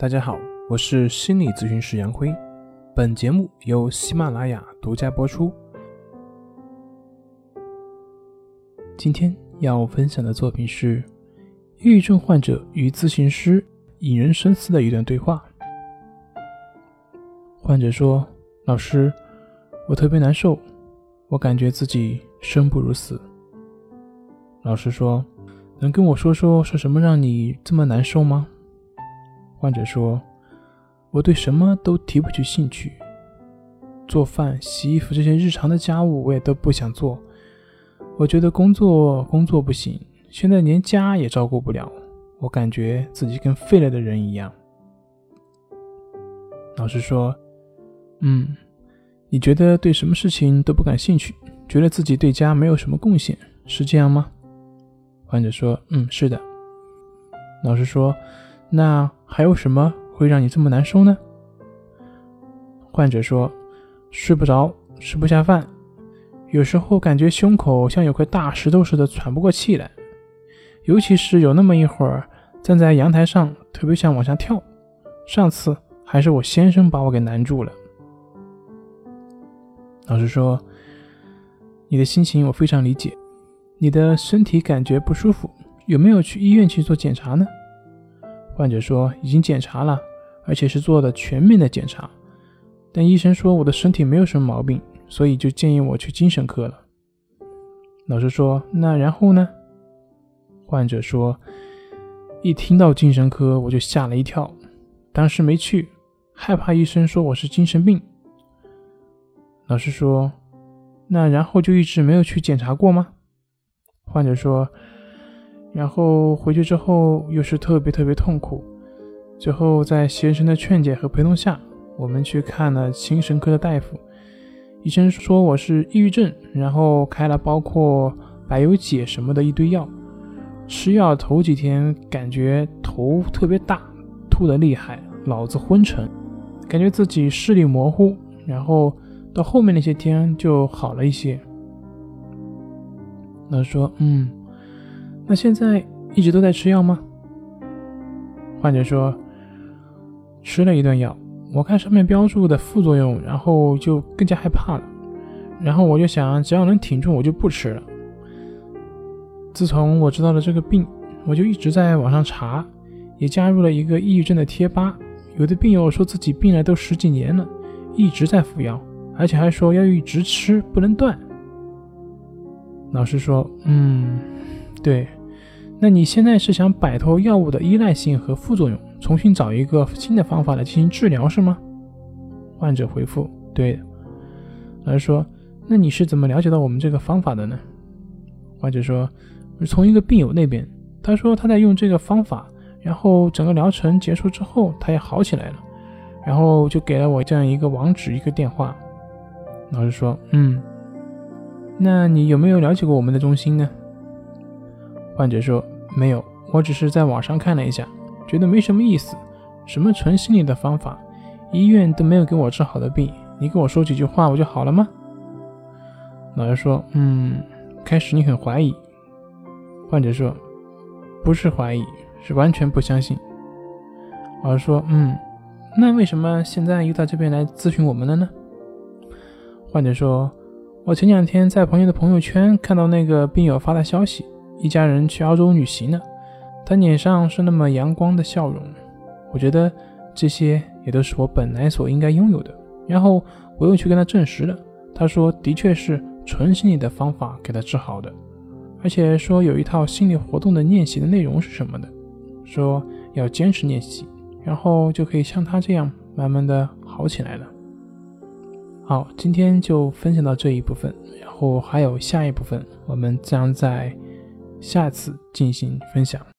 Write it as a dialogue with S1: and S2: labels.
S1: 大家好，我是心理咨询师杨辉，本节目由喜马拉雅独家播出。今天要分享的作品是抑郁症患者与咨询师引人深思的一段对话。患者说：“老师，我特别难受，我感觉自己生不如死。”老师说：“能跟我说说是什么让你这么难受吗？”患者说：“我对什么都提不起兴趣，做饭、洗衣服这些日常的家务我也都不想做。我觉得工作工作不行，现在连家也照顾不了，我感觉自己跟废了的人一样。”老师说：“嗯，你觉得对什么事情都不感兴趣，觉得自己对家没有什么贡献，是这样吗？”患者说：“嗯，是的。”老师说：“那还有什么会让你这么难受呢？”患者说：“睡不着，吃不下饭，有时候感觉胸口像有块大石头似的，喘不过气来。尤其是有那么一会儿站在阳台上，特别想往下跳。上次还是我先生把我给难住了。”老师说：“你的心情我非常理解。”你的身体感觉不舒服，有没有去医院去做检查呢？患者说已经检查了，而且是做的全面的检查，但医生说我的身体没有什么毛病，所以就建议我去精神科了。老师说那然后呢？患者说一听到精神科我就吓了一跳，当时没去，害怕医生说我是精神病。老师说那然后就一直没有去检查过吗？患者说：“然后回去之后又是特别特别痛苦，最后在先生的劝解和陪同下，我们去看了精神科的大夫。医生说我是抑郁症，然后开了包括白油解什么的一堆药。吃药头几天感觉头特别大，吐得厉害，脑子昏沉，感觉自己视力模糊。然后到后面那些天就好了一些。”老师说：“嗯，那现在一直都在吃药吗？”患者说：“吃了一段药，我看上面标注的副作用，然后就更加害怕了。然后我就想，只要能挺住，我就不吃了。自从我知道了这个病，我就一直在网上查，也加入了一个抑郁症的贴吧。有的病友说自己病了都十几年了，一直在服药，而且还说要一直吃，不能断。”老师说：“嗯，对，那你现在是想摆脱药物的依赖性和副作用，重新找一个新的方法来进行治疗，是吗？”患者回复：“对。”老师说：“那你是怎么了解到我们这个方法的呢？”患者说：“从一个病友那边，他说他在用这个方法，然后整个疗程结束之后，他也好起来了，然后就给了我这样一个网址、一个电话。”老师说：“嗯。”那你有没有了解过我们的中心呢？患者说没有，我只是在网上看了一下，觉得没什么意思，什么纯心理的方法，医院都没有给我治好的病，你跟我说几句话我就好了吗？老师说，嗯，开始你很怀疑。患者说，不是怀疑，是完全不相信。老师说，嗯，那为什么现在又到这边来咨询我们了呢？患者说。我前两天在朋友的朋友圈看到那个病友发的消息，一家人去澳洲旅行了，他脸上是那么阳光的笑容，我觉得这些也都是我本来所应该拥有的。然后我又去跟他证实了，他说的确是纯心理的方法给他治好的，而且说有一套心理活动的练习的内容是什么的，说要坚持练习，然后就可以像他这样慢慢的好起来了。好，今天就分享到这一部分，然后还有下一部分，我们将在下次进行分享。